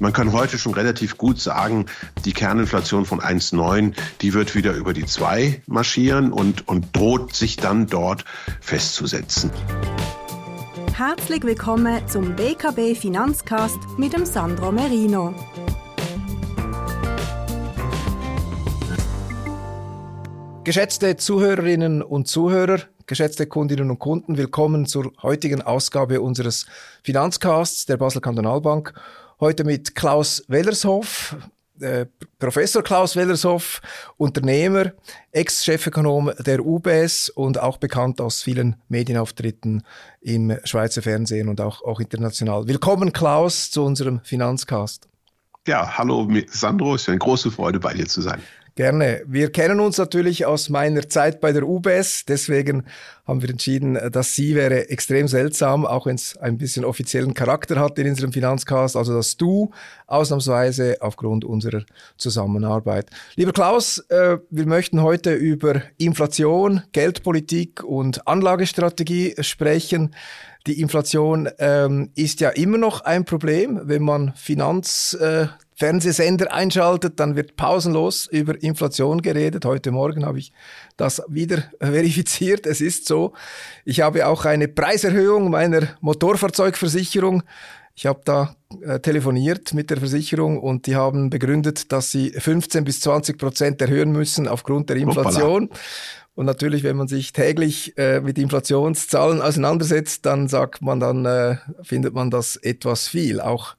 Man kann heute schon relativ gut sagen, die Kerninflation von 1,9, die wird wieder über die 2 marschieren und, und droht sich dann dort festzusetzen. Herzlich willkommen zum BKB Finanzcast mit dem Sandro Merino. Geschätzte Zuhörerinnen und Zuhörer, geschätzte Kundinnen und Kunden, willkommen zur heutigen Ausgabe unseres Finanzcasts der Basel Kantonalbank. Heute mit Klaus Wellershoff, äh, Professor Klaus Wellershoff, Unternehmer, Ex-Chefökonom der UBS und auch bekannt aus vielen Medienauftritten im Schweizer Fernsehen und auch, auch international. Willkommen, Klaus, zu unserem Finanzcast. Ja, hallo Sandro, es ist eine große Freude, bei dir zu sein. Gerne. Wir kennen uns natürlich aus meiner Zeit bei der UBS. Deswegen haben wir entschieden, dass Sie wäre extrem seltsam, auch wenn es ein bisschen offiziellen Charakter hat in unserem Finanzcast. Also dass du ausnahmsweise aufgrund unserer Zusammenarbeit. Lieber Klaus, äh, wir möchten heute über Inflation, Geldpolitik und Anlagestrategie sprechen. Die Inflation ähm, ist ja immer noch ein Problem, wenn man Finanz äh, Fernsehsender einschaltet, dann wird pausenlos über Inflation geredet. Heute Morgen habe ich das wieder verifiziert. Es ist so. Ich habe auch eine Preiserhöhung meiner Motorfahrzeugversicherung. Ich habe da äh, telefoniert mit der Versicherung und die haben begründet, dass sie 15 bis 20 Prozent erhöhen müssen aufgrund der Inflation. Hoppala. Und natürlich, wenn man sich täglich äh, mit Inflationszahlen auseinandersetzt, dann sagt man, dann äh, findet man das etwas viel. Auch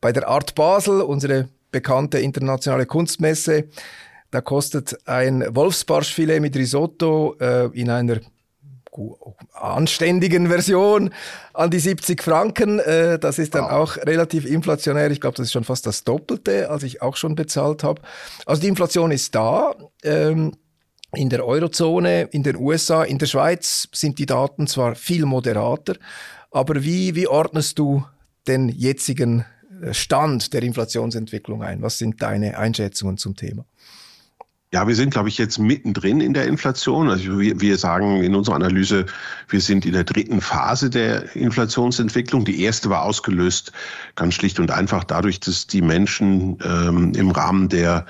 bei der Art Basel, unsere bekannte internationale Kunstmesse, da kostet ein Wolfsbarschfilet mit Risotto äh, in einer anständigen Version an die 70 Franken. Äh, das ist dann wow. auch relativ inflationär. Ich glaube, das ist schon fast das Doppelte, als ich auch schon bezahlt habe. Also die Inflation ist da. Ähm, in der Eurozone, in den USA, in der Schweiz sind die Daten zwar viel moderater, aber wie, wie ordnest du den jetzigen Stand der Inflationsentwicklung ein? Was sind deine Einschätzungen zum Thema? Ja, wir sind, glaube ich, jetzt mittendrin in der Inflation. Also wir, wir sagen in unserer Analyse, wir sind in der dritten Phase der Inflationsentwicklung. Die erste war ausgelöst ganz schlicht und einfach dadurch, dass die Menschen ähm, im Rahmen der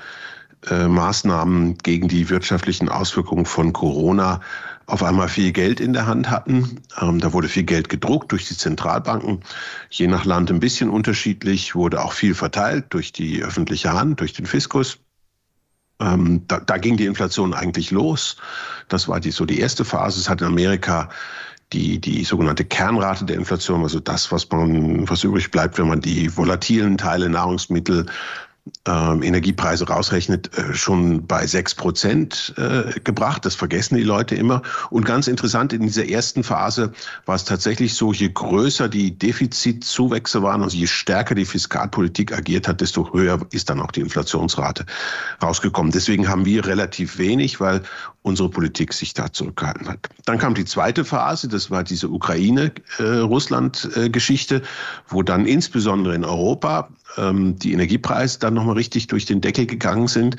äh, Maßnahmen gegen die wirtschaftlichen Auswirkungen von Corona auf einmal viel Geld in der Hand hatten. Ähm, da wurde viel Geld gedruckt durch die Zentralbanken, je nach Land ein bisschen unterschiedlich, wurde auch viel verteilt durch die öffentliche Hand, durch den Fiskus. Ähm, da, da ging die Inflation eigentlich los. Das war die, so die erste Phase. Es hat in Amerika die, die sogenannte Kernrate der Inflation, also das, was man, was übrig bleibt, wenn man die volatilen Teile Nahrungsmittel ähm, Energiepreise rausrechnet, äh, schon bei sechs Prozent äh, gebracht. Das vergessen die Leute immer. Und ganz interessant, in dieser ersten Phase war es tatsächlich so, je größer die Defizitzuwächse waren, also je stärker die Fiskalpolitik agiert hat, desto höher ist dann auch die Inflationsrate rausgekommen. Deswegen haben wir relativ wenig, weil unsere Politik sich da zurückgehalten hat. Dann kam die zweite Phase, das war diese Ukraine-Russland-Geschichte, äh, wo dann insbesondere in Europa ähm, die Energiepreise dann nochmal richtig durch den Deckel gegangen sind.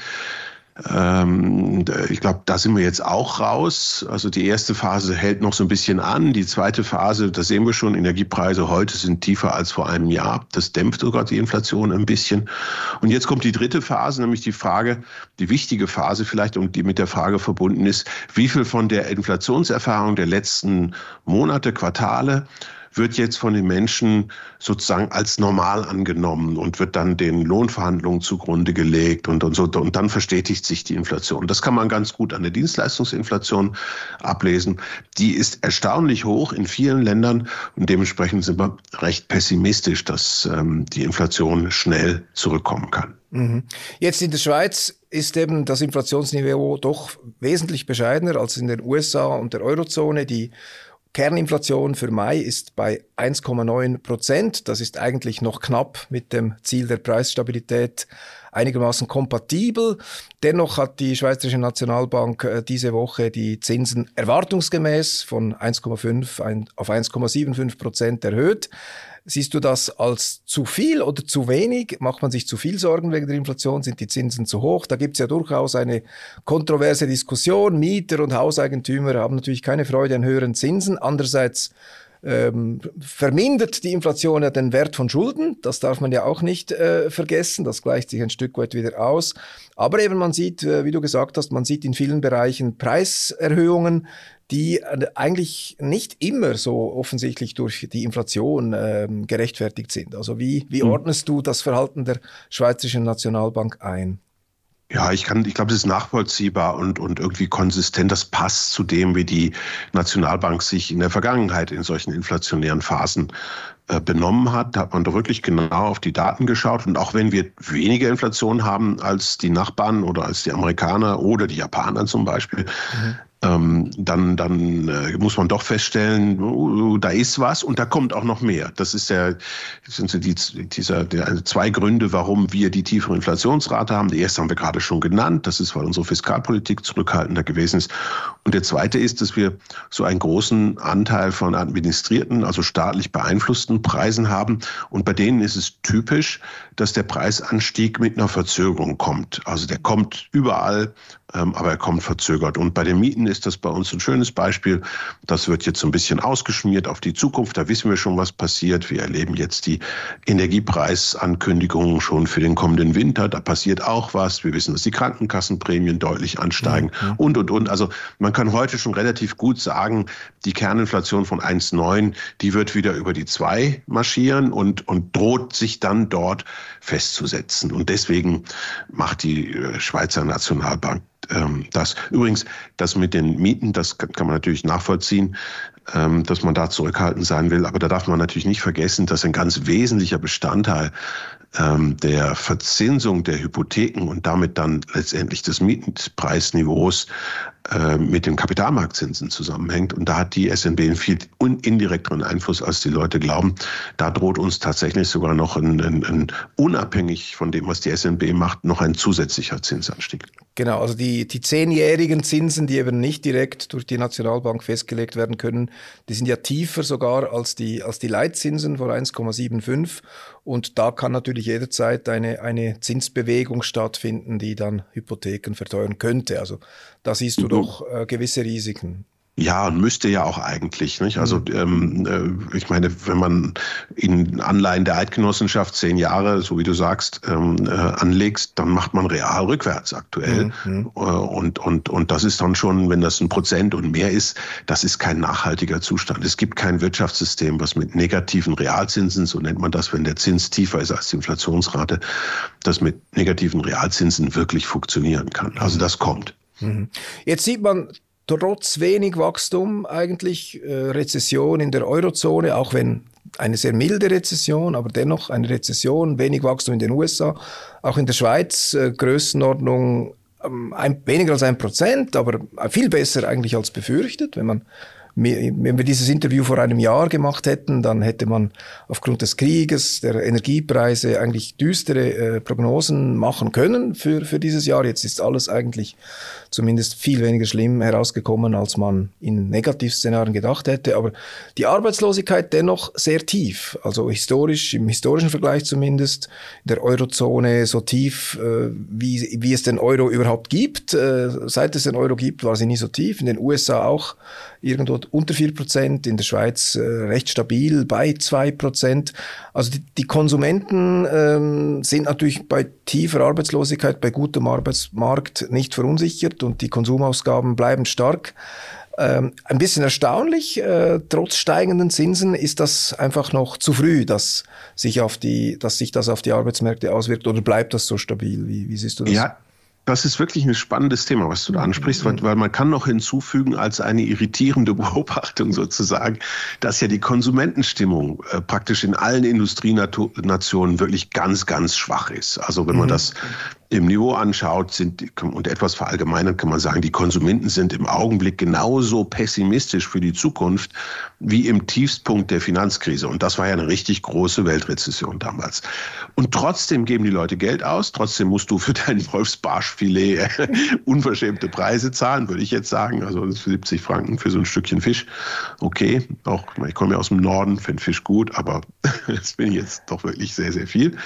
Ähm, ich glaube, da sind wir jetzt auch raus. Also die erste Phase hält noch so ein bisschen an. Die zweite Phase, da sehen wir schon, Energiepreise heute sind tiefer als vor einem Jahr. Das dämpft sogar die Inflation ein bisschen. Und jetzt kommt die dritte Phase, nämlich die Frage, die wichtige Phase vielleicht und die mit der Frage verbunden ist, wie viel von der Inflationserfahrung der letzten Monate, Quartale wird jetzt von den Menschen sozusagen als normal angenommen und wird dann den Lohnverhandlungen zugrunde gelegt und, und so. Und dann verstetigt sich die Inflation. Das kann man ganz gut an der Dienstleistungsinflation ablesen. Die ist erstaunlich hoch in vielen Ländern und dementsprechend sind wir recht pessimistisch, dass ähm, die Inflation schnell zurückkommen kann. Mhm. Jetzt in der Schweiz ist eben das Inflationsniveau doch wesentlich bescheidener als in den USA und der Eurozone. Die Kerninflation für Mai ist bei 1,9 Prozent. Das ist eigentlich noch knapp mit dem Ziel der Preisstabilität einigermaßen kompatibel. Dennoch hat die Schweizerische Nationalbank äh, diese Woche die Zinsen erwartungsgemäß von 1,5 auf 1,75 Prozent erhöht. Siehst du das als zu viel oder zu wenig? Macht man sich zu viel Sorgen wegen der Inflation? Sind die Zinsen zu hoch? Da gibt es ja durchaus eine kontroverse Diskussion. Mieter und Hauseigentümer haben natürlich keine Freude an höheren Zinsen. Andererseits ähm, vermindert die Inflation ja den Wert von Schulden. Das darf man ja auch nicht äh, vergessen. Das gleicht sich ein Stück weit wieder aus. Aber eben man sieht, äh, wie du gesagt hast, man sieht in vielen Bereichen Preiserhöhungen, die äh, eigentlich nicht immer so offensichtlich durch die Inflation äh, gerechtfertigt sind. Also wie, wie hm. ordnest du das Verhalten der Schweizerischen Nationalbank ein? Ja, ich kann, ich glaube, das ist nachvollziehbar und, und irgendwie konsistent. Das passt zu dem, wie die Nationalbank sich in der Vergangenheit in solchen inflationären Phasen äh, benommen hat. Da hat man doch wirklich genau auf die Daten geschaut. Und auch wenn wir weniger Inflation haben als die Nachbarn oder als die Amerikaner oder die Japaner zum Beispiel, mhm ähm, dann, dann äh, muss man doch feststellen, uh, da ist was und da kommt auch noch mehr. Das ist ja sind die, dieser, der, also zwei Gründe, warum wir die tiefere Inflationsrate haben. Die erste haben wir gerade schon genannt. Das ist, weil unsere Fiskalpolitik zurückhaltender gewesen ist. Und der zweite ist, dass wir so einen großen Anteil von administrierten, also staatlich beeinflussten Preisen haben. Und bei denen ist es typisch, dass der Preisanstieg mit einer Verzögerung kommt. Also der kommt überall ähm, aber er kommt verzögert. Und bei den Mieten ist das bei uns ein schönes Beispiel. Das wird jetzt so ein bisschen ausgeschmiert auf die Zukunft. Da wissen wir schon, was passiert. Wir erleben jetzt die Energiepreisankündigungen schon für den kommenden Winter. Da passiert auch was. Wir wissen, dass die Krankenkassenprämien deutlich ansteigen mhm. und, und, und. Also man kann heute schon relativ gut sagen, die Kerninflation von 1,9, die wird wieder über die 2 marschieren und, und droht sich dann dort festzusetzen. Und deswegen macht die äh, Schweizer Nationalbank ähm, das. Übrigens, das mit den Mieten, das kann, kann man natürlich nachvollziehen, ähm, dass man da zurückhaltend sein will. Aber da darf man natürlich nicht vergessen, dass ein ganz wesentlicher Bestandteil ähm, der Verzinsung der Hypotheken und damit dann letztendlich des Mietpreisniveaus äh, mit den Kapitalmarktzinsen zusammenhängt. Und da hat die SNB einen viel indirekteren Einfluss, als die Leute glauben. Da droht uns tatsächlich sogar noch ein, ein, ein unabhängig von dem, was die SNB macht, noch ein zusätzlicher Zinsanstieg. Genau, also die, die zehnjährigen Zinsen, die eben nicht direkt durch die Nationalbank festgelegt werden können, die sind ja tiefer sogar als die, als die Leitzinsen von 1,75. Und da kann natürlich jederzeit eine, eine Zinsbewegung stattfinden, die dann Hypotheken verteuern könnte. Also da siehst du doch äh, gewisse Risiken. Ja, und müsste ja auch eigentlich. Nicht? Also mhm. ähm, äh, ich meine, wenn man in Anleihen der Eidgenossenschaft zehn Jahre, so wie du sagst, ähm, äh, anlegst, dann macht man real rückwärts aktuell. Mhm. Äh, und, und, und das ist dann schon, wenn das ein Prozent und mehr ist, das ist kein nachhaltiger Zustand. Es gibt kein Wirtschaftssystem, was mit negativen Realzinsen, so nennt man das, wenn der Zins tiefer ist als die Inflationsrate, das mit negativen Realzinsen wirklich funktionieren kann. Also das kommt. Mhm. Jetzt sieht man trotz wenig Wachstum eigentlich äh, Rezession in der Eurozone, auch wenn eine sehr milde Rezession, aber dennoch eine Rezession, wenig Wachstum in den USA, auch in der Schweiz äh, Größenordnung ähm, ein, weniger als ein Prozent, aber viel besser eigentlich als befürchtet, wenn man wenn wir dieses Interview vor einem Jahr gemacht hätten, dann hätte man aufgrund des Krieges, der Energiepreise eigentlich düstere äh, Prognosen machen können für, für dieses Jahr. Jetzt ist alles eigentlich zumindest viel weniger schlimm herausgekommen, als man in Negativszenarien gedacht hätte. Aber die Arbeitslosigkeit dennoch sehr tief, also historisch, im historischen Vergleich zumindest, in der Eurozone so tief, äh, wie, wie es den Euro überhaupt gibt. Äh, seit es den Euro gibt, war sie nie so tief. In den USA auch irgendwo unter vier Prozent, in der Schweiz äh, recht stabil bei zwei Prozent. Also die, die Konsumenten ähm, sind natürlich bei tiefer Arbeitslosigkeit, bei gutem Arbeitsmarkt nicht verunsichert und die Konsumausgaben bleiben stark. Ähm, ein bisschen erstaunlich, äh, trotz steigenden Zinsen ist das einfach noch zu früh, dass sich, auf die, dass sich das auf die Arbeitsmärkte auswirkt oder bleibt das so stabil? Wie, wie siehst du das? Ja, das ist wirklich ein spannendes Thema, was du da ansprichst, weil, weil, man kann noch hinzufügen als eine irritierende Beobachtung sozusagen, dass ja die Konsumentenstimmung äh, praktisch in allen Industrienationen wirklich ganz, ganz schwach ist. Also wenn man mhm. das im Niveau anschaut, sind und etwas verallgemeinert kann man sagen, die Konsumenten sind im Augenblick genauso pessimistisch für die Zukunft wie im Tiefstpunkt der Finanzkrise. Und das war ja eine richtig große Weltrezession damals. Und trotzdem geben die Leute Geld aus. Trotzdem musst du für dein Wolfsbarschfilet unverschämte Preise zahlen, würde ich jetzt sagen. Also 70 Franken für so ein Stückchen Fisch. Okay, auch ich komme ja aus dem Norden, finde Fisch gut, aber das bin ich jetzt doch wirklich sehr, sehr viel.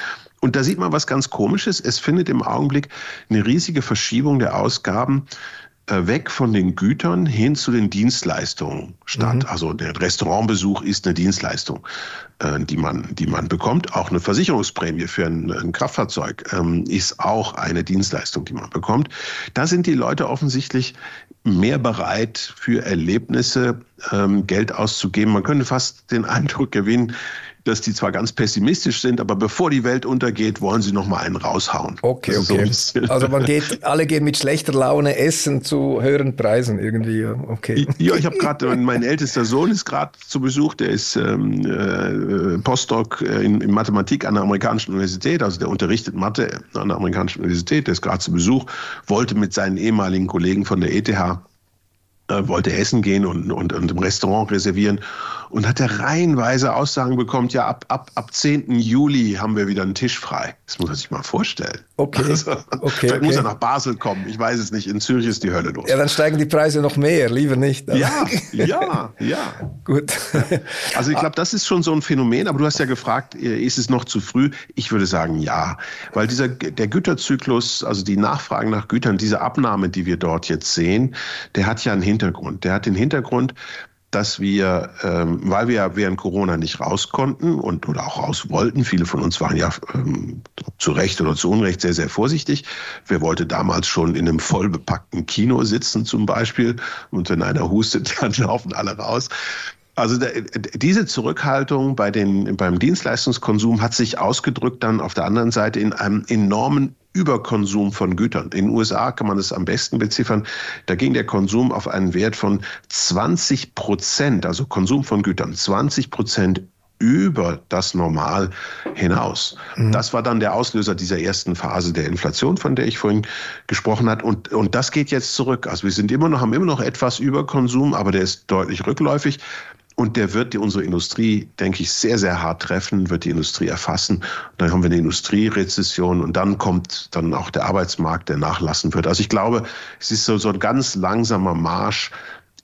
Und da sieht man was ganz Komisches. Es findet im Augenblick eine riesige Verschiebung der Ausgaben äh, weg von den Gütern hin zu den Dienstleistungen statt. Mhm. Also der Restaurantbesuch ist eine Dienstleistung, äh, die man, die man bekommt. Auch eine Versicherungsprämie für ein, ein Kraftfahrzeug ähm, ist auch eine Dienstleistung, die man bekommt. Da sind die Leute offensichtlich mehr bereit für Erlebnisse ähm, Geld auszugeben. Man könnte fast den Eindruck gewinnen, dass die zwar ganz pessimistisch sind, aber bevor die Welt untergeht, wollen sie noch mal einen raushauen. Okay, okay. So also man geht, alle gehen mit schlechter Laune essen zu höheren Preisen irgendwie. Okay. Ja, ich habe gerade, mein ältester Sohn ist gerade zu Besuch, der ist ähm, äh, Postdoc in, in, Mathematik an der amerikanischen Universität, also der unterrichtet Mathe an der amerikanischen Universität, der ist gerade zu Besuch, wollte mit seinen ehemaligen Kollegen von der ETH äh, wollte essen gehen und, und, und im Restaurant reservieren und hat er reihenweise Aussagen bekommen, ja, ab, ab, ab 10. Juli haben wir wieder einen Tisch frei. Das muss man sich mal vorstellen. Okay. Also, okay vielleicht okay. muss er nach Basel kommen. Ich weiß es nicht. In Zürich ist die Hölle los. Ja, dann steigen die Preise noch mehr. Lieber nicht. Ja, ja, ja. Gut. Also ich glaube, das ist schon so ein Phänomen. Aber du hast ja gefragt, äh, ist es noch zu früh? Ich würde sagen, ja. Weil dieser, der Güterzyklus, also die Nachfragen nach Gütern, diese Abnahme, die wir dort jetzt sehen, der hat ja einen Hintergrund. Der hat den Hintergrund, dass wir, ähm, weil wir während Corona nicht raus konnten und oder auch raus wollten, viele von uns waren ja ähm, zu Recht oder zu Unrecht sehr, sehr vorsichtig. Wer wollte damals schon in einem vollbepackten Kino sitzen zum Beispiel und wenn einer hustet, dann laufen alle raus. Also diese Zurückhaltung bei den, beim Dienstleistungskonsum hat sich ausgedrückt dann auf der anderen Seite in einem enormen Überkonsum von Gütern. In den USA kann man es am besten beziffern. Da ging der Konsum auf einen Wert von 20 Prozent, also Konsum von Gütern, 20 Prozent über das Normal hinaus. Mhm. Das war dann der Auslöser dieser ersten Phase der Inflation, von der ich vorhin gesprochen habe. Und, und das geht jetzt zurück. Also wir sind immer noch, haben immer noch etwas Überkonsum, aber der ist deutlich rückläufig. Und der wird die, unsere Industrie, denke ich, sehr, sehr hart treffen, wird die Industrie erfassen. Und dann haben wir eine Industrierezession und dann kommt dann auch der Arbeitsmarkt, der nachlassen wird. Also ich glaube, es ist so, so ein ganz langsamer Marsch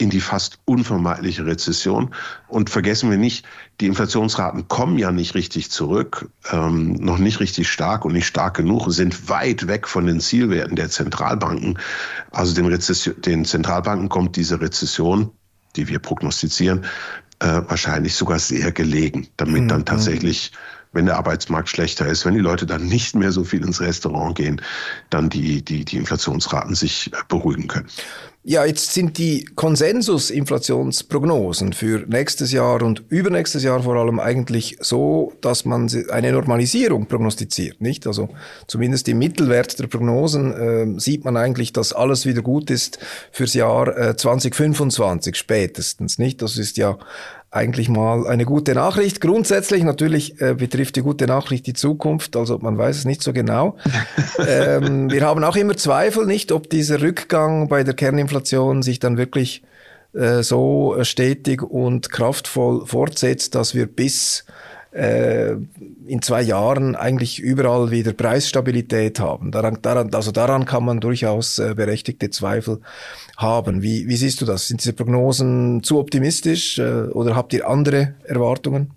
in die fast unvermeidliche Rezession. Und vergessen wir nicht, die Inflationsraten kommen ja nicht richtig zurück, ähm, noch nicht richtig stark und nicht stark genug, sind weit weg von den Zielwerten der Zentralbanken. Also den, Rezession, den Zentralbanken kommt diese Rezession die wir prognostizieren, äh, wahrscheinlich sogar sehr gelegen, damit mhm. dann tatsächlich, wenn der Arbeitsmarkt schlechter ist, wenn die Leute dann nicht mehr so viel ins Restaurant gehen, dann die, die, die Inflationsraten sich beruhigen können. Ja, jetzt sind die Konsensus-Inflationsprognosen für nächstes Jahr und übernächstes Jahr vor allem eigentlich so, dass man eine Normalisierung prognostiziert, nicht? Also zumindest im Mittelwert der Prognosen äh, sieht man eigentlich, dass alles wieder gut ist fürs Jahr äh, 2025 spätestens, nicht? Das ist ja eigentlich mal eine gute Nachricht. Grundsätzlich natürlich äh, betrifft die gute Nachricht die Zukunft, also man weiß es nicht so genau. ähm, wir haben auch immer Zweifel, nicht, ob dieser Rückgang bei der Kerninflation sich dann wirklich äh, so stetig und kraftvoll fortsetzt, dass wir bis äh, in zwei Jahren eigentlich überall wieder Preisstabilität haben. Daran, daran, also daran kann man durchaus äh, berechtigte Zweifel haben. Wie, wie siehst du das? Sind diese Prognosen zu optimistisch äh, oder habt ihr andere Erwartungen?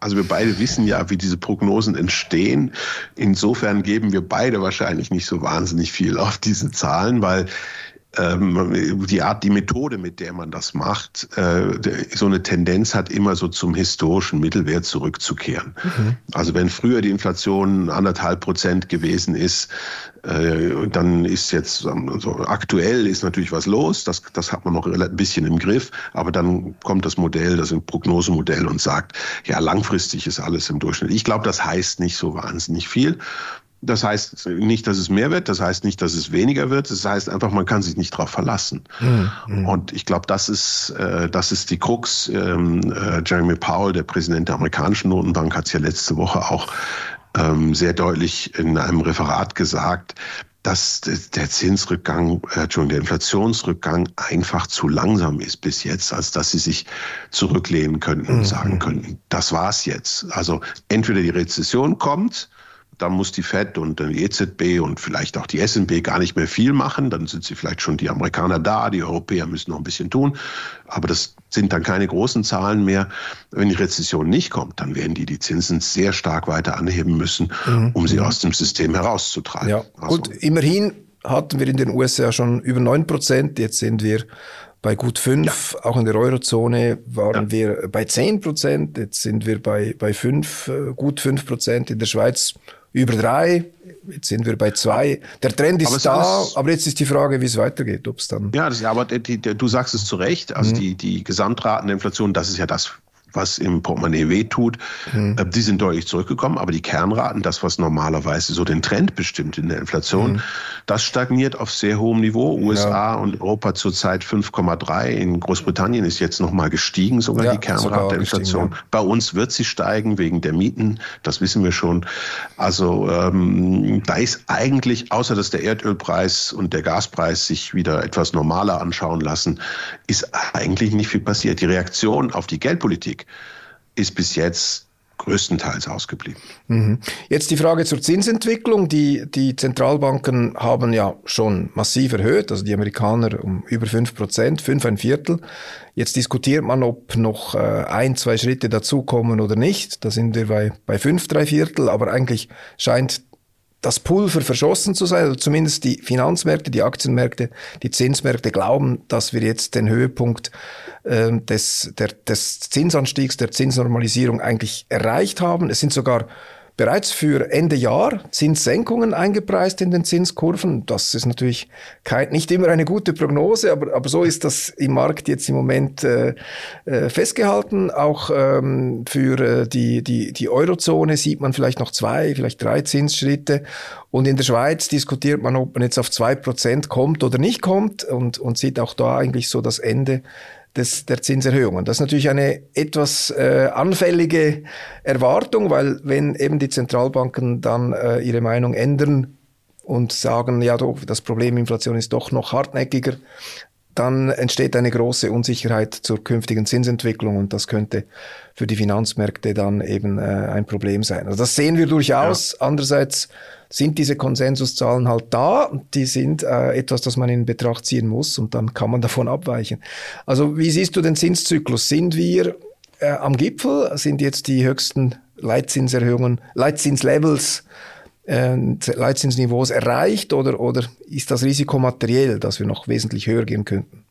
Also wir beide wissen ja, wie diese Prognosen entstehen. Insofern geben wir beide wahrscheinlich nicht so wahnsinnig viel auf diese Zahlen, weil ähm, die Art, die Methode, mit der man das macht, äh, so eine Tendenz hat, immer so zum historischen Mittelwert zurückzukehren. Mhm. Also wenn früher die Inflation anderthalb Prozent gewesen ist, äh, dann ist jetzt so aktuell ist natürlich was los. Das, das hat man noch ein bisschen im Griff. Aber dann kommt das Modell, das ist ein Prognosemodell und sagt, ja, langfristig ist alles im Durchschnitt. Ich glaube, das heißt nicht so wahnsinnig viel. Das heißt nicht, dass es mehr wird, das heißt nicht, dass es weniger wird, das heißt einfach, man kann sich nicht darauf verlassen. Mhm. Und ich glaube, das ist, äh, das ist die Krux. Ähm, äh, Jeremy Powell, der Präsident der amerikanischen Notenbank, hat es ja letzte Woche auch ähm, sehr deutlich in einem Referat gesagt, dass der Zinsrückgang, äh, Entschuldigung, der Inflationsrückgang einfach zu langsam ist bis jetzt, als dass sie sich zurücklehnen könnten und mhm. sagen könnten, das war's jetzt. Also entweder die Rezession kommt, dann muss die Fed und die EZB und vielleicht auch die SNB gar nicht mehr viel machen. Dann sind sie vielleicht schon die Amerikaner da, die Europäer müssen noch ein bisschen tun. Aber das sind dann keine großen Zahlen mehr. Wenn die Rezession nicht kommt, dann werden die die Zinsen sehr stark weiter anheben müssen, mhm. um sie aus dem System herauszutreiben. Ja. Also. Gut, immerhin hatten wir in den USA schon über 9 Prozent, jetzt sind wir bei gut 5, ja. auch in der Eurozone waren ja. wir bei 10 Prozent, jetzt sind wir bei, bei 5, äh, gut 5 Prozent, in der Schweiz über 3, jetzt sind wir bei 2. Der Trend ist aber da, ist, aber jetzt ist die Frage, wie es weitergeht, ob es dann... Ja, das, aber die, die, du sagst es zu Recht, also mhm. die, die Gesamtraten der Inflation, das ist ja das, was im Portemonnaie wehtut, mhm. Äh, die sind deutlich zurückgekommen. Aber die Kernraten, das, was normalerweise so den Trend bestimmt in der Inflation, mhm. das stagniert auf sehr hohem Niveau. USA ja. und Europa zurzeit 5,3. In Großbritannien ist jetzt nochmal gestiegen, sogar ja, die Kernrate der Inflation. Ja. Bei uns wird sie steigen wegen der Mieten, das wissen wir schon. Also ähm, da ist eigentlich, außer dass der Erdölpreis und der Gaspreis sich wieder etwas normaler anschauen lassen, ist eigentlich nicht viel passiert. Die Reaktion auf die Geldpolitik ist bis jetzt größtenteils ausgeblieben. Mhm. Jetzt die Frage zur Zinsentwicklung. Die, die Zentralbanken haben ja schon massiv erhöht, also die Amerikaner um über 5 Prozent, 5 ein Viertel. Jetzt diskutiert man, ob noch äh, ein, zwei Schritte dazukommen oder nicht. Da sind wir bei, bei 5, drei Viertel, aber eigentlich scheint das Pulver verschossen zu sein, oder zumindest die Finanzmärkte, die Aktienmärkte, die Zinsmärkte glauben, dass wir jetzt den Höhepunkt äh, des, der, des Zinsanstiegs, der Zinsnormalisierung eigentlich erreicht haben. Es sind sogar bereits für Ende Jahr Zinssenkungen eingepreist in den Zinskurven. Das ist natürlich kein, nicht immer eine gute Prognose, aber, aber so ist das im Markt jetzt im Moment äh, äh, festgehalten. Auch ähm, für äh, die, die, die Eurozone sieht man vielleicht noch zwei, vielleicht drei Zinsschritte. Und in der Schweiz diskutiert man, ob man jetzt auf zwei Prozent kommt oder nicht kommt und, und sieht auch da eigentlich so das Ende des, der Zinserhöhungen. Das ist natürlich eine etwas äh, anfällige Erwartung, weil wenn eben die Zentralbanken dann äh, ihre Meinung ändern und sagen, ja, doch, das Problem Inflation ist doch noch hartnäckiger, dann entsteht eine große Unsicherheit zur künftigen Zinsentwicklung und das könnte für die Finanzmärkte dann eben äh, ein Problem sein. Also das sehen wir durchaus. Ja. Andererseits sind diese Konsensuszahlen halt da. Die sind äh, etwas, das man in Betracht ziehen muss und dann kann man davon abweichen. Also wie siehst du den Zinszyklus? Sind wir äh, am Gipfel? Sind jetzt die höchsten Leitzinserhöhungen, Leitzinslevels, äh, Leitzinsniveaus erreicht oder, oder ist das Risiko materiell, dass wir noch wesentlich höher gehen könnten?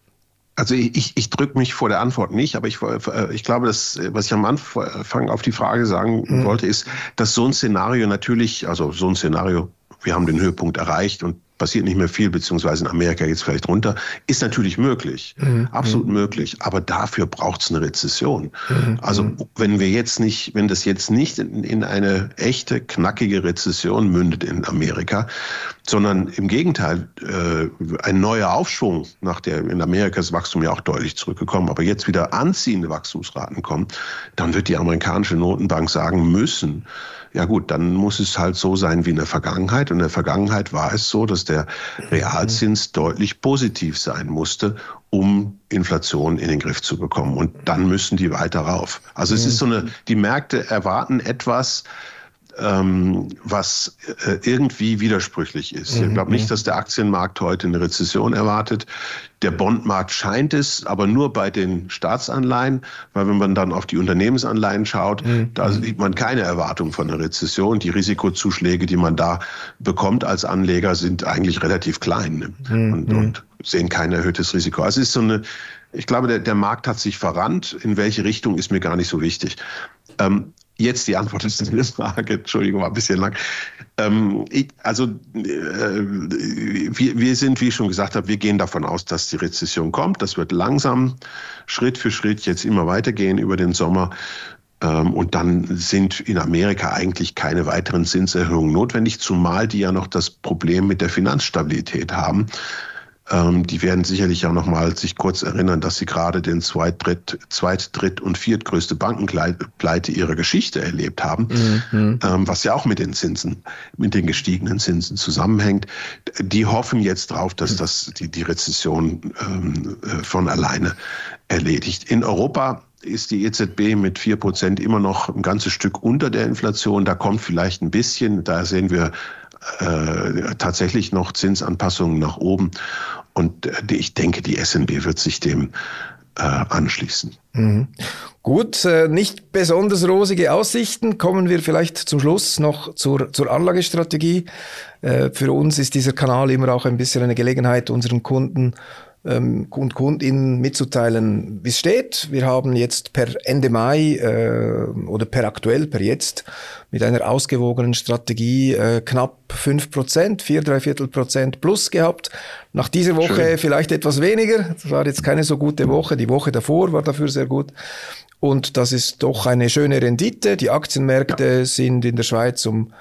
Also ich, ich drücke mich vor der Antwort nicht, aber ich, äh, ich glaube, dass, was ich am Anfang auf die Frage sagen mhm. wollte, ist, dass so ein Szenario natürlich, also so ein Szenario, wir haben den Höhepunkt erreicht und passiert nicht mehr viel, beziehungsweise in Amerika geht es vielleicht runter, ist natürlich möglich, mhm. absolut mhm. möglich. Aber dafür braucht es eine Rezession. Mhm. Also mhm. wenn wir jetzt nicht, wenn das jetzt nicht in, in, eine echte knackige Rezession mündet in Amerika, sondern im Gegenteil äh, ein neuer Aufschwung nach der in Amerika ist Wachstum ja auch deutlich zurückgekommen, aber jetzt wieder anziehende Wachstumsraten kommen, dann wird die amerikanische Notenbank sagen müssen, ja gut, dann muss es halt so sein wie in der Vergangenheit. Und in der Vergangenheit war es so, dass der Realzins deutlich positiv sein musste, um Inflation in den Griff zu bekommen. Und dann müssen die weiter rauf. Also es ist so eine, die Märkte erwarten etwas, ähm, was äh, irgendwie widersprüchlich ist. Ich glaube nicht, mhm. dass der Aktienmarkt heute eine Rezession erwartet. Der Bondmarkt scheint es, aber nur bei den Staatsanleihen, weil wenn man dann auf die Unternehmensanleihen schaut, mhm. da sieht man keine Erwartung von einer Rezession. Die Risikozuschläge, die man da bekommt als Anleger, sind eigentlich relativ klein ne? mhm. und, und sehen kein erhöhtes Risiko. Also es ist so eine, ich glaube, der, der Markt hat sich verrannt. In welche Richtung ist mir gar nicht so wichtig. Ähm, Jetzt die Antwort ist eine Frage, Entschuldigung, war ein bisschen lang. Ähm, ich, also äh, wir, wir sind, wie ich schon gesagt habe, wir gehen davon aus, dass die Rezession kommt. Das wird langsam, Schritt für Schritt jetzt immer weitergehen über den Sommer. Ähm, und dann sind in Amerika eigentlich keine weiteren Zinserhöhungen notwendig, zumal die ja noch das Problem mit der Finanzstabilität haben. Ähm, die werden sicherlich auch noch mal sich kurz erinnern, dass sie gerade den Zweit-, Dritt-, Zweit-, Dritt- und Viertgrößte Bankenpleite ihrer Geschichte erlebt haben, mhm. ähm, was ja auch mit den Zinsen, mit den gestiegenen Zinsen zusammenhängt. Die hoffen jetzt drauf, dass das die, die Rezession ähm, äh, von alleine erledigt. In Europa ist die EZB mit vier Prozent immer noch ein ganzes Stück unter der Inflation. Da kommt vielleicht ein bisschen, da sehen wir äh, tatsächlich noch Zinsanpassungen nach oben. Und äh, ich denke, die SNB wird sich dem äh, anschließen. Mhm. Gut, äh, nicht besonders rosige Aussichten. Kommen wir vielleicht zum Schluss noch zur, zur Anlagestrategie. Äh, für uns ist dieser Kanal immer auch ein bisschen eine Gelegenheit, unseren Kunden ähm, und Kundinnen mitzuteilen, wie es steht. Wir haben jetzt per Ende Mai äh, oder per aktuell, per jetzt mit einer ausgewogenen Strategie äh, knapp fünf Prozent, vier, drei Viertel Prozent plus gehabt. Nach dieser Woche Schön. vielleicht etwas weniger. Das war jetzt keine so gute Woche. Die Woche davor war dafür sehr gut. Und das ist doch eine schöne Rendite. Die Aktienmärkte ja. sind in der Schweiz um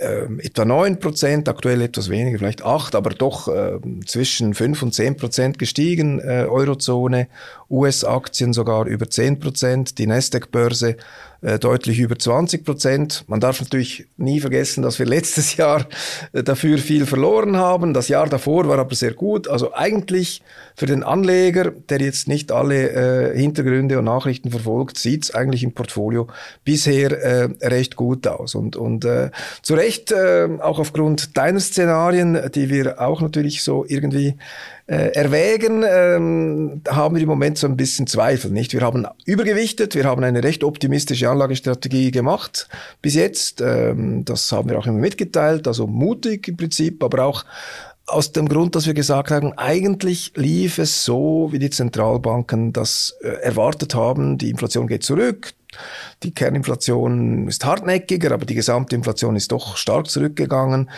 äh, etwa 9 Prozent, aktuell etwas weniger, vielleicht 8, aber doch äh, zwischen 5 und 10 Prozent gestiegen, äh, Eurozone, US-Aktien sogar über 10 Prozent, die Nasdaq-Börse äh, deutlich über 20 Prozent. Man darf natürlich nie vergessen, dass wir letztes Jahr äh, dafür viel verloren haben. Das Jahr davor war aber sehr gut. Also eigentlich für den Anleger, der jetzt nicht alle äh, Hintergründe und Nachrichten verfolgt, sieht es eigentlich im Portfolio bisher äh, recht gut aus. Und, und äh, zu Recht, äh, auch aufgrund deiner Szenarien, die wir auch natürlich so irgendwie äh, erwägen, ähm, haben wir im Moment so ein bisschen Zweifel. Nicht? Wir haben übergewichtet, wir haben eine recht optimistische Anlagestrategie gemacht bis jetzt. Ähm, das haben wir auch immer mitgeteilt, also mutig im Prinzip, aber auch aus dem Grund, dass wir gesagt haben, eigentlich lief es so, wie die Zentralbanken das äh, erwartet haben. Die Inflation geht zurück, die Kerninflation ist hartnäckiger, aber die gesamte Inflation ist doch stark zurückgegangen.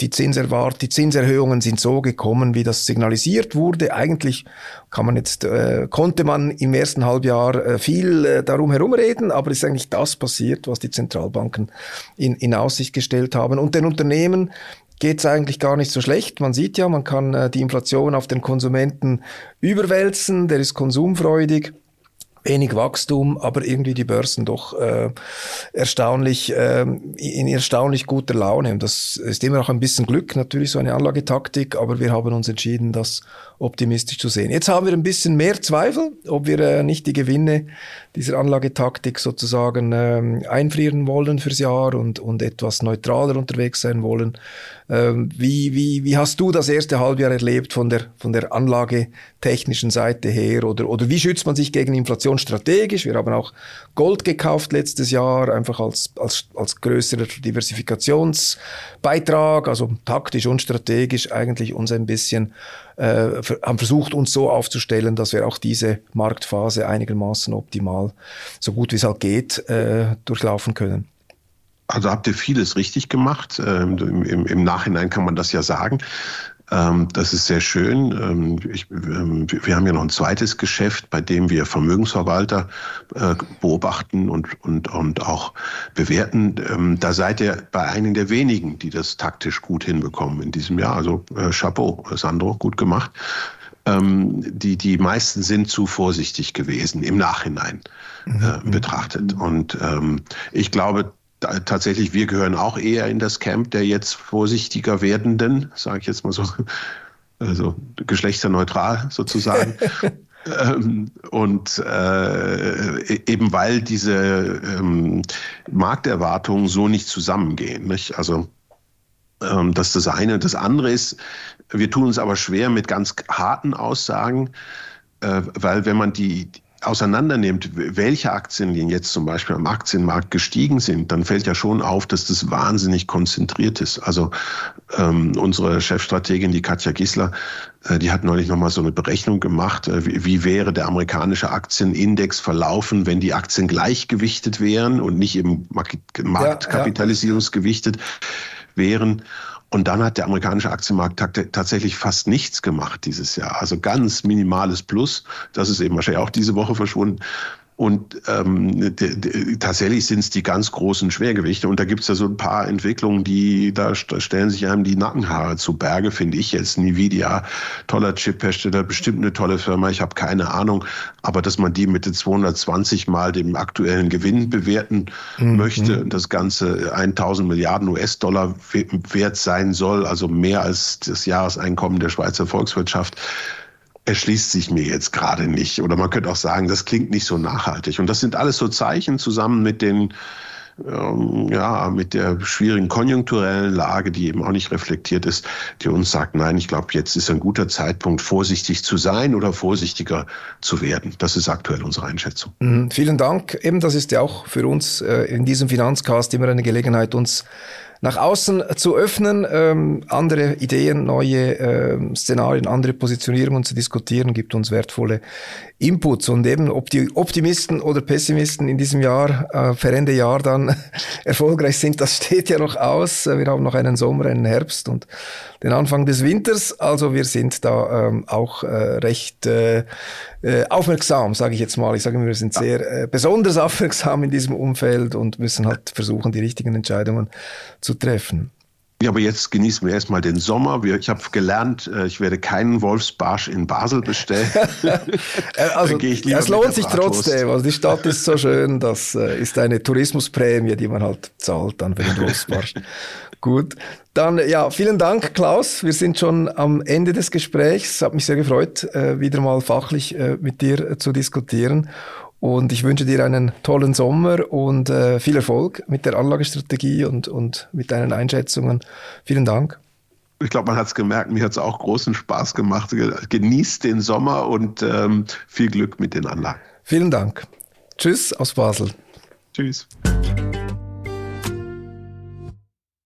Die, Zinserwart die Zinserhöhungen sind so gekommen, wie das signalisiert wurde. Eigentlich kann man jetzt, äh, konnte man im ersten Halbjahr äh, viel äh, darum herumreden, aber ist eigentlich das passiert, was die Zentralbanken in, in Aussicht gestellt haben. Und den Unternehmen geht es eigentlich gar nicht so schlecht. Man sieht ja, man kann äh, die Inflation auf den Konsumenten überwälzen, der ist konsumfreudig wenig Wachstum, aber irgendwie die Börsen doch äh, erstaunlich äh, in erstaunlich guter Laune. Und das ist immer auch ein bisschen Glück, natürlich so eine Anlagetaktik, aber wir haben uns entschieden, das optimistisch zu sehen. Jetzt haben wir ein bisschen mehr Zweifel, ob wir äh, nicht die Gewinne dieser Anlagetaktik sozusagen ähm, einfrieren wollen fürs Jahr und, und etwas neutraler unterwegs sein wollen. Ähm, wie, wie, wie hast du das erste Halbjahr erlebt von der, von der anlagetechnischen Seite her? Oder, oder wie schützt man sich gegen Inflation strategisch? Wir haben auch Gold gekauft letztes Jahr, einfach als, als, als größerer Diversifikationsbeitrag, also taktisch und strategisch eigentlich uns ein bisschen äh, haben versucht, uns so aufzustellen, dass wir auch diese Marktphase einigermaßen optimal, so gut wie es halt geht, äh, durchlaufen können. Also habt ihr vieles richtig gemacht. Ähm, im, Im Nachhinein kann man das ja sagen. Ähm, das ist sehr schön. Ähm, ich, ähm, wir haben ja noch ein zweites Geschäft, bei dem wir Vermögensverwalter äh, beobachten und, und, und auch bewerten. Da seid ihr bei einigen der wenigen, die das taktisch gut hinbekommen in diesem Jahr. Also äh, Chapeau, Sandro, gut gemacht. Die, die meisten sind zu vorsichtig gewesen im Nachhinein äh, mhm. betrachtet. Und ich glaube, tatsächlich, wir gehören auch eher in das Camp der jetzt vorsichtiger werdenden, sage ich jetzt mal so, also geschlechterneutral sozusagen. ähm, und äh, e-, eben weil diese ähm, Markterwartungen so nicht zusammengehen. Nicht? Also ähm, das ist das eine. Das andere ist, wir tun uns aber schwer mit ganz harten Aussagen, äh, weil wenn man die, auseinandernimmt, welche Aktienlinien jetzt zum Beispiel am Aktienmarkt gestiegen sind, dann fällt ja schon auf, dass das wahnsinnig konzentriert ist. Also ähm, unsere Chefstrategin, die Katja Gisler, äh, die hat neulich nochmal so eine Berechnung gemacht, äh, wie, wie wäre der amerikanische Aktienindex verlaufen, wenn die Aktien gleichgewichtet wären und nicht im Marktkapitalisierungsgewichtet ja, ja. wären. Und dann hat der amerikanische Aktienmarkt tatsächlich fast nichts gemacht dieses Jahr. Also ganz minimales Plus. Das ist eben wahrscheinlich auch diese Woche verschwunden. Und ähm, tatsächlich sind es die ganz großen Schwergewichte. Und da gibt es ja so ein paar Entwicklungen, die da, da stellen sich einem die Nackenhaare zu Berge, finde ich jetzt. Nvidia, toller Chiphersteller, bestimmt eine tolle Firma, ich habe keine Ahnung. Aber dass man die mit 220 mal dem aktuellen Gewinn bewerten mhm. möchte und das Ganze 1000 Milliarden US-Dollar wert sein soll, also mehr als das Jahreseinkommen der Schweizer Volkswirtschaft, erschließt sich mir jetzt gerade nicht. Oder man könnte auch sagen, das klingt nicht so nachhaltig. Und das sind alles so Zeichen zusammen mit den ähm, ja, mit der schwierigen konjunkturellen Lage, die eben auch nicht reflektiert ist, die uns sagt, nein, ich glaube, jetzt ist ein guter Zeitpunkt, vorsichtig zu sein oder vorsichtiger zu werden. Das ist aktuell unsere Einschätzung. Mhm, vielen Dank. Eben, das ist ja auch für uns äh, in diesem Finanzcast immer eine Gelegenheit, uns nach außen zu öffnen, ähm, andere Ideen, neue ähm, Szenarien, andere Positionierungen zu diskutieren, gibt uns wertvolle Inputs. Und eben, ob die Optimisten oder Pessimisten in diesem Jahr, äh, für Ende Jahr dann erfolgreich sind, das steht ja noch aus. Wir haben noch einen Sommer, einen Herbst und den Anfang des Winters. Also wir sind da ähm, auch äh, recht äh, äh aufmerksam, sage ich jetzt mal. Ich sage immer, wir sind sehr äh, besonders aufmerksam in diesem Umfeld und müssen halt versuchen, die richtigen Entscheidungen zu treffen. Ja, aber jetzt genießen wir erstmal den Sommer. Ich habe gelernt, äh, ich werde keinen Wolfsbarsch in Basel bestellen. Äh, also, es lohnt sich trotzdem. Also die Stadt ist so schön, das äh, ist eine Tourismusprämie, die man halt zahlt dann für den Wolfsbarsch. Gut. Dann, ja, vielen Dank, Klaus. Wir sind schon am Ende des Gesprächs. Es hat mich sehr gefreut, wieder mal fachlich mit dir zu diskutieren. Und ich wünsche dir einen tollen Sommer und äh, viel Erfolg mit der Anlagestrategie und, und mit deinen Einschätzungen. Vielen Dank. Ich glaube, man hat es gemerkt, mir hat es auch großen Spaß gemacht. Genießt den Sommer und ähm, viel Glück mit den Anlagen. Vielen Dank. Tschüss aus Basel. Tschüss.